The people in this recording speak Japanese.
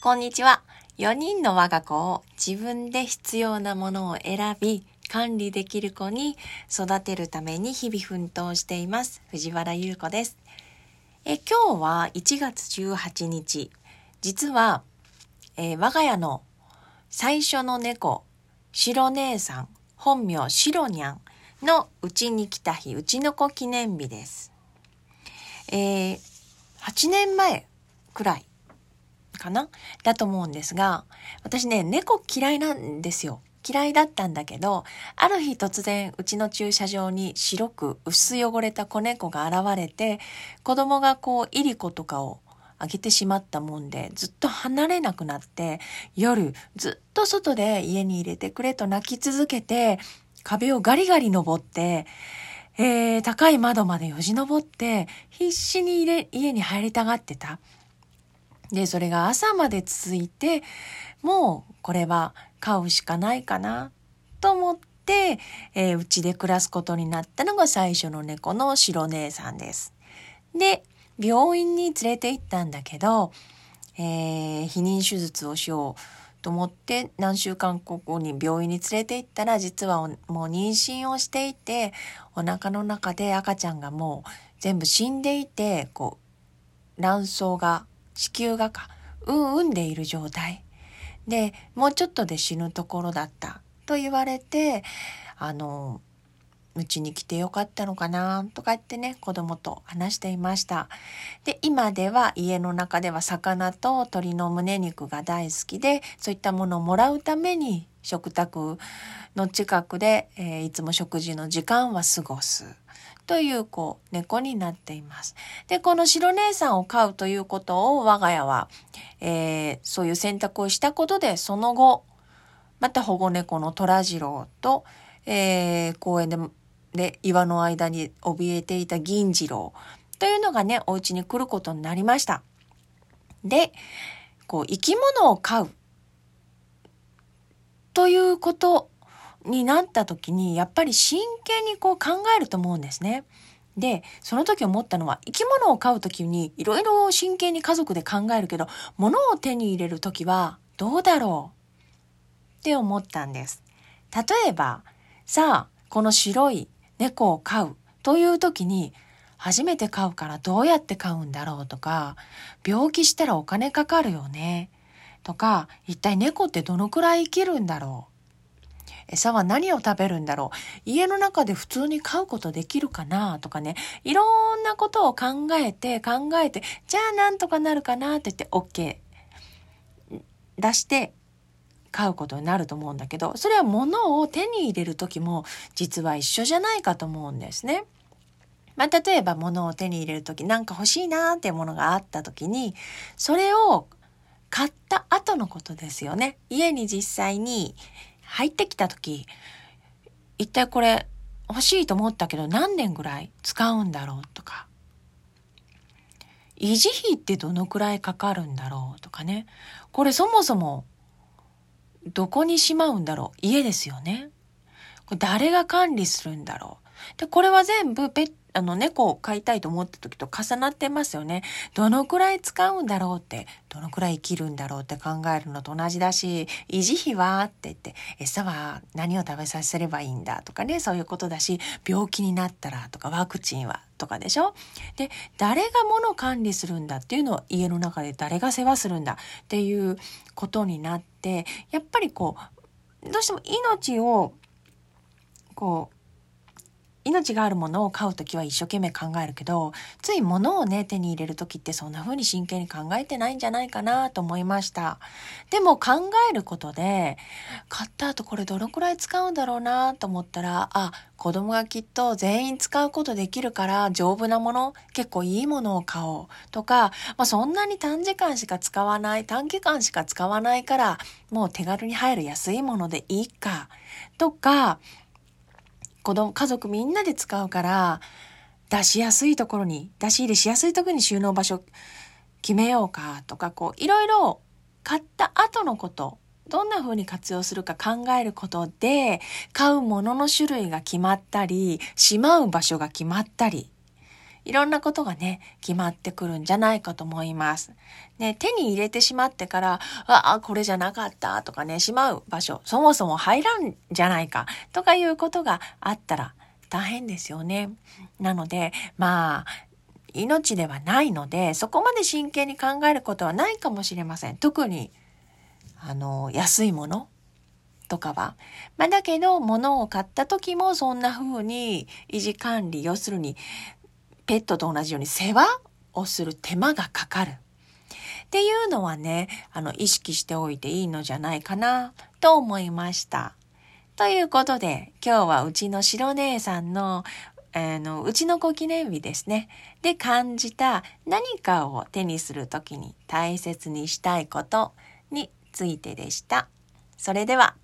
こんにちは。4人の我が子を自分で必要なものを選び、管理できる子に育てるために日々奮闘しています。藤原優子です。え今日は1月18日。実は、えー、我が家の最初の猫、白姉さん、本名白にゃんのうちに来た日、うちの子記念日です。えー、8年前くらいかな？だと思うんですが、私ね、猫嫌いなんですよ。嫌いだったんだけど、ある日突然うちの駐車場に白く薄汚れた子猫が現れて、子供がこう、いりことかをあげてしまったもんで、ずっと離れなくなって、夜ずっと外で家に入れてくれと泣き続けて、壁をガリガリ登って、えー、高い窓までよじ登って、必死に家に入りたがってた。で、それが朝まで続いて、もうこれは飼うしかないかなと思って、えー、うちで暮らすことになったのが最初の猫の白姉さんです。で、病院に連れて行ったんだけど、えー、避妊手術をしようと思って何週間後に病院に連れて行ったら実はもう妊娠をしていてお腹の中で赤ちゃんがもう全部死んでいてこう卵巣が子宮がか、うんうんでいる状態。で、もうちょっとで死ぬところだったと言われて、あの、うちに来てよかったのかなとか言ってね、子供と話していました。で、今では家の中では魚と鶏の胸肉が大好きで、そういったものをもらうために食卓の近くで、えー、いつも食事の時間は過ごす。というこう猫になっています。で、この白姉さんを飼うということを我が家は、えー、そういう選択をしたことでその後、また保護猫の虎次郎と、えー、公園でで岩の間に怯えていた銀次郎というのがね、お家に来ることになりました。で、こう生き物を飼うということになった時にやっぱり真剣にこう考えると思うんですね。で、その時思ったのは生き物を飼う時にいろいろ真剣に家族で考えるけど、物を手に入れる時はどうだろう？って思ったんです。例えば、さあ、この白い猫を飼うという時に初めて飼うからどうやって飼うんだろうとか、病気したらお金かかるよねとか、一体猫ってどのくらい生きるんだろう餌は何を食べるんだろう？家の中で普通に飼うことできるかな？とかね、いろんなことを考えて考えて、じゃあなんとかなるかなって言って OK 出して買うことになると思うんだけど、それは物を手に入れる時も実は一緒じゃないかと思うんですね。まあ、例えば物を手に入れる時なんか欲しいなっていうものがあった時に、それを買った後のことですよね。家に実際に入ってきた時、一体これ欲しいと思ったけど何年ぐらい使うんだろうとか、維持費ってどのくらいかかるんだろうとかね。これそもそもどこにしまうんだろう家ですよね。これ誰が管理するんだろう？で、これは全部ペッあの、猫を飼いたいと思った時と重なってますよね。どのくらい使うんだろうって、どのくらい生きるんだろうって考えるのと同じだし、維持費はって言って、餌は何を食べさせればいいんだとかね、そういうことだし、病気になったらとか、ワクチンはとかでしょ？で、誰が物を管理するんだっていうのを家の中で誰が世話するんだっていうことになって、やっぱりこう、どうしても命を、こう、命があるものを買う時は一生懸命考えるけど、つい物をね、手に入れる時ってそんな風に真剣に考えてないんじゃないかなと思いました。でも考えることで、買った後これどのくらい使うんだろうなと思ったら、あ、子供がきっと全員使うことできるから丈夫なもの、結構いいものを買おうとか、まあ、そんなに短時間しか使わない、短期間しか使わないから、もう手軽に入る安いものでいいか、とか、子供、家族みんなで使うから、出しやすいところに、出し入れしやすいところに収納場所決めようかとか、こう、いろいろ買った後のこと、どんな風に活用するか考えることで、買うものの種類が決まったり、しまう場所が決まったり、いろんなことがね、決まってくるんじゃないかと思います。ね、手に入れてしまってから、あ、あ、これじゃなかったとかね、しまう場所、そもそも入らんじゃないかとかいうことがあったら大変ですよね。なので、まあ、命ではないので、そこまで真剣に考えることはないかもしれません。特に、あの、安いものとかは。まあ、だけど、物を買った時もそんな風に維持管理、要するに、ペットと同じように世話をする手間がかかる。っていうのはね、あの、意識しておいていいのじゃないかな、と思いました。ということで、今日はうちの白姉さんの、あの、うちの子記念日ですね。で感じた何かを手にするときに大切にしたいことについてでした。それでは。